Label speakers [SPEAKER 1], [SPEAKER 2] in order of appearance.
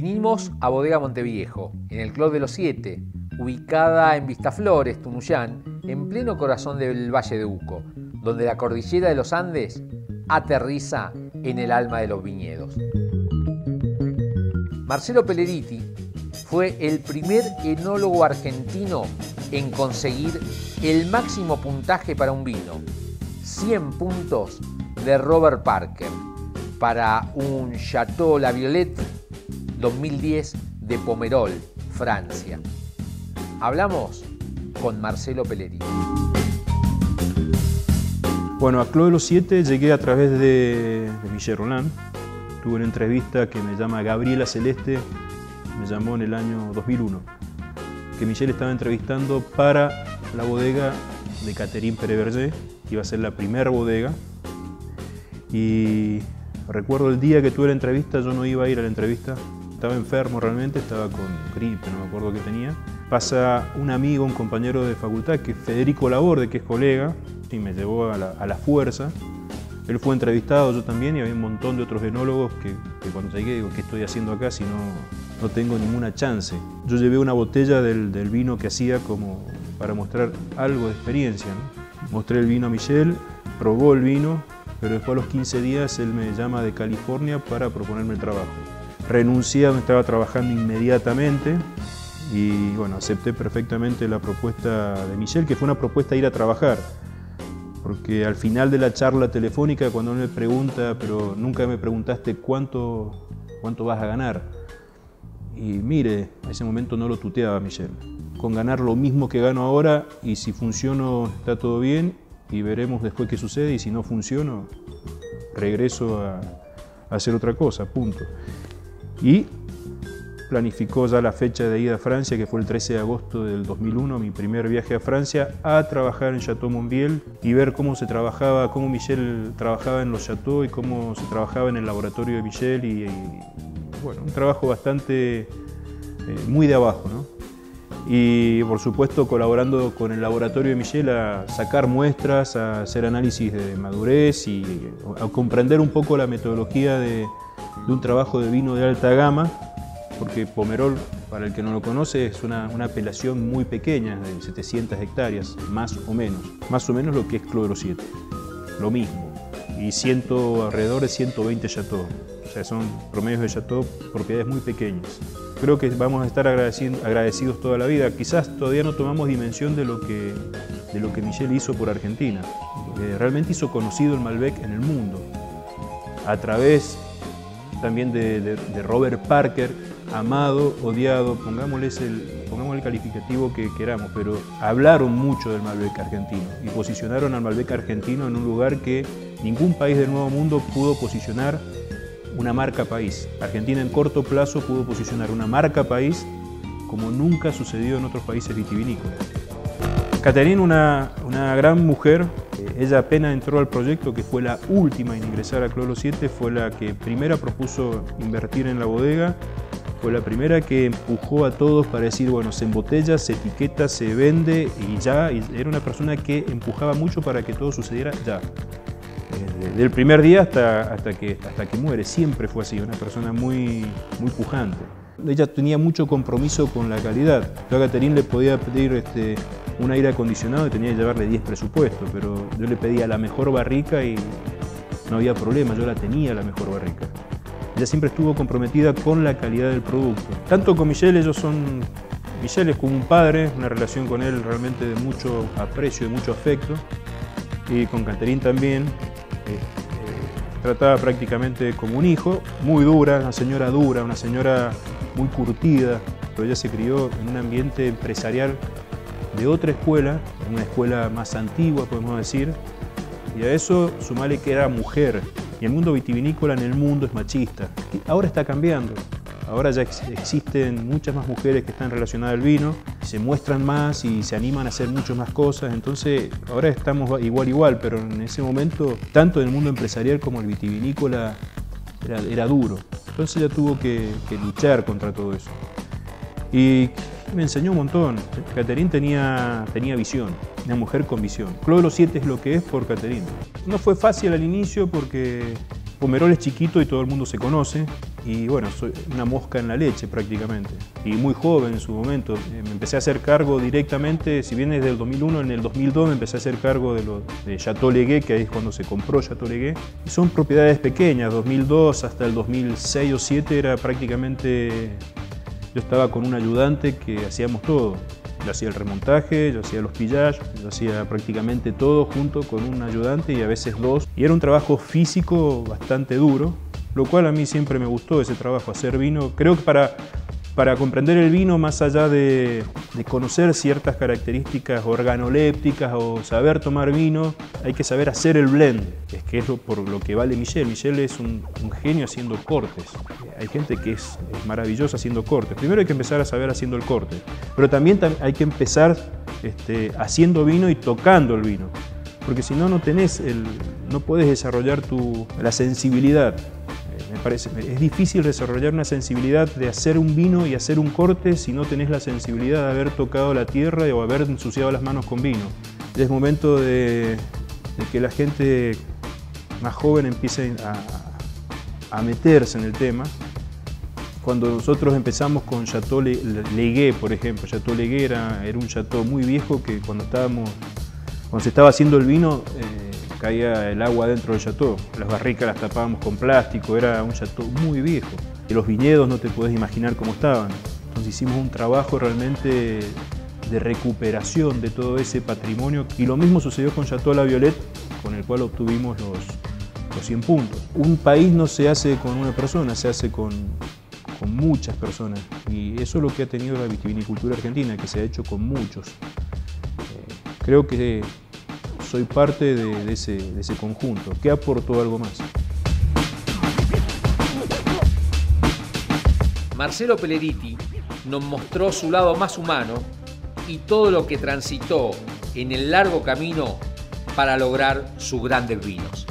[SPEAKER 1] Vinimos a Bodega Monteviejo, en el Club de los Siete, ubicada en Vistaflores, Tunuyán, en pleno corazón del Valle de Uco, donde la cordillera de los Andes aterriza en el alma de los viñedos. Marcelo Pelleriti fue el primer enólogo argentino en conseguir el máximo puntaje para un vino, 100 puntos de Robert Parker, para un Chateau La Violette 2010 de Pomerol, Francia. Hablamos con Marcelo Pellerini.
[SPEAKER 2] Bueno, a Club de los Siete llegué a través de, Michel Roland. Tuve una entrevista que me llama Gabriela Celeste, me llamó en el año 2001, que Michel estaba entrevistando para la bodega de Catherine Pereverger, que iba a ser la primera bodega. Y recuerdo el día que tuve la entrevista, yo no iba a ir a la entrevista, estaba enfermo realmente, estaba con gripe, no me acuerdo qué tenía. Pasa un amigo, un compañero de facultad, que es Federico Laborde, que es colega, y me llevó a la, fuerza. Él fue entrevistado, yo también, y había un montón de otros enólogos que, cuando llegué digo, ¿qué estoy haciendo acá si no, no tengo ninguna chance? Yo llevé una botella del, vino que hacía como para mostrar algo de experiencia. Mostré el vino a Michelle, probó el vino, pero después a los 15 días él me llama de California para proponerme el trabajo. Donde estaba trabajando inmediatamente y bueno, acepté perfectamente la propuesta de Michelle, que fue una propuesta de ir a trabajar. Porque al final de la charla telefónica, cuando él me pregunta, pero nunca me preguntaste cuánto, cuánto vas a ganar. Y mire, a ese momento no lo tuteaba Michelle. Con ganar lo mismo que gano ahora y si funciono está todo bien y veremos después qué sucede y si no funciono regreso a, a hacer otra cosa, punto y planificó ya la fecha de ida a Francia, que fue el 13 de agosto del 2001, mi primer viaje a Francia, a trabajar en Chateau Monbiel y ver cómo se trabajaba, cómo Michel trabajaba en los chateaux y cómo se trabajaba en el laboratorio de Michel y, bueno, un trabajo bastante eh, muy de abajo. Y por supuesto colaborando con el laboratorio de Michel a sacar muestras, a hacer análisis de madurez y a comprender un poco la metodología de, de un trabajo de vino de alta gama, porque Pomerol, para el que no lo conoce, es una, apelación muy pequeña, de 700 hectáreas, más o menos. Más o menos lo que es Clodero 7, lo mismo. Y ciento, alrededor de 120 chateaux. O sea, son promedios de chateau, propiedades muy pequeñas. Creo que vamos a estar agradecidos toda la vida. Quizás todavía no tomamos dimensión de lo que, de lo que Michel hizo por Argentina. realmente hizo conocido el Malbec en el mundo. A través también de, Robert Parker, amado, odiado, pongámosle el, calificativo que queramos, pero hablaron mucho del Malbec argentino y posicionaron al Malbec argentino en un lugar que ningún país del Nuevo Mundo pudo posicionar una marca país. Argentina en corto plazo pudo posicionar una marca país como nunca sucedió en otros países vitivinícolas. Caterina, una gran mujer, ella apenas entró al proyecto, que fue la última en ingresar a Clolo 7, fue la que primera propuso invertir en la bodega, fue la primera que empujó a todos para decir, bueno, se embotella, se etiqueta, se vende y ya, era una persona que empujaba mucho para que todo sucediera ya. Desde el primer día hasta, hasta, que, hasta que muere, siempre fue así, una persona muy, muy pujante. Ella tenía mucho compromiso con la calidad. Yo a Caterín le podía pedir este, un aire acondicionado y tenía que llevarle 10 presupuestos, pero yo le pedía la mejor barrica y no había problema, yo la tenía la mejor barrica. Ella siempre estuvo comprometida con la calidad del producto. Tanto con Michelle, ellos son... Michelle es como un padre, una relación con él realmente de mucho aprecio, de mucho afecto. Y con Caterín también. Eh, eh, trataba prácticamente como un hijo, muy dura, una señora dura, una señora muy curtida, pero ella se crió en un ambiente empresarial de otra escuela, una escuela más antigua, podemos decir, y a eso sumale que era mujer, y el mundo vitivinícola en el mundo es machista. ahora está cambiando, ahora ya existen muchas más mujeres que están relacionadas al vino, se muestran más y se animan a hacer muchas más cosas, entonces ahora estamos igual igual, pero en ese momento, tanto en el mundo empresarial como el vitivinícola, era, duro. Entonces ella tuvo que, que luchar contra todo eso. Y me enseñó un montón. Caterín tenía, tenía visión, una mujer con visión. Club de los Siete es lo que es por Caterín. No fue fácil al inicio porque Pomerol es chiquito y todo el mundo se conoce y bueno, soy una mosca en la leche prácticamente. Y muy joven en su momento. Eh, me empecé a hacer cargo directamente, si bien desde el 2001, en el 2002 me empecé a hacer cargo de, lo, de Chateau Legué, que ahí es cuando se compró Chateau Legué. Y son propiedades pequeñas, 2002 hasta el 2006 o 2007 era prácticamente... Estaba con un ayudante que hacíamos todo. Yo hacía el remontaje, yo hacía los pillajes, yo hacía prácticamente todo junto con un ayudante y a veces dos. Y era un trabajo físico bastante duro, lo cual a mí siempre me gustó ese trabajo, hacer vino. Creo que para, para comprender el vino, más allá de, conocer ciertas características organolépticas o saber tomar vino, hay que saber hacer el blend, es que es por lo que vale Michel. Michel es un, genio haciendo cortes. Hay gente que es, maravillosa haciendo cortes. Primero hay que empezar a saber haciendo el corte, pero también hay que empezar este, haciendo vino y tocando el vino porque si no no tenés el, no puedes desarrollar tu, la sensibilidad me parece, es difícil desarrollar una sensibilidad de hacer un vino y hacer un corte si no tenés la sensibilidad de haber tocado la tierra o haber ensuciado las manos con vino. Es momento de, que la gente más joven empiece a, meterse en el tema. Cuando nosotros empezamos con Chateau Legué, por ejemplo, Chateau Legué era, un chateau muy viejo que cuando estábamos, cuando se estaba haciendo el vino, eh, caía el agua dentro del chateau. Las barricas las tapábamos con plástico, era un chateau muy viejo. Y los viñedos no te puedes imaginar cómo estaban. Entonces hicimos un trabajo realmente de recuperación de todo ese patrimonio. Y lo mismo sucedió con Chateau La Violette, con el cual obtuvimos los, los 100 puntos. Un país no se hace con una persona, se hace con, con muchas personas. Y eso es lo que ha tenido la vitivinicultura argentina, que se ha hecho con muchos. Eh, creo que soy parte de, ese, conjunto. ¿Qué aportó algo más?
[SPEAKER 1] Marcelo Peleriti nos mostró su lado más humano y todo lo que transitó en el largo camino para lograr sus grandes vinos.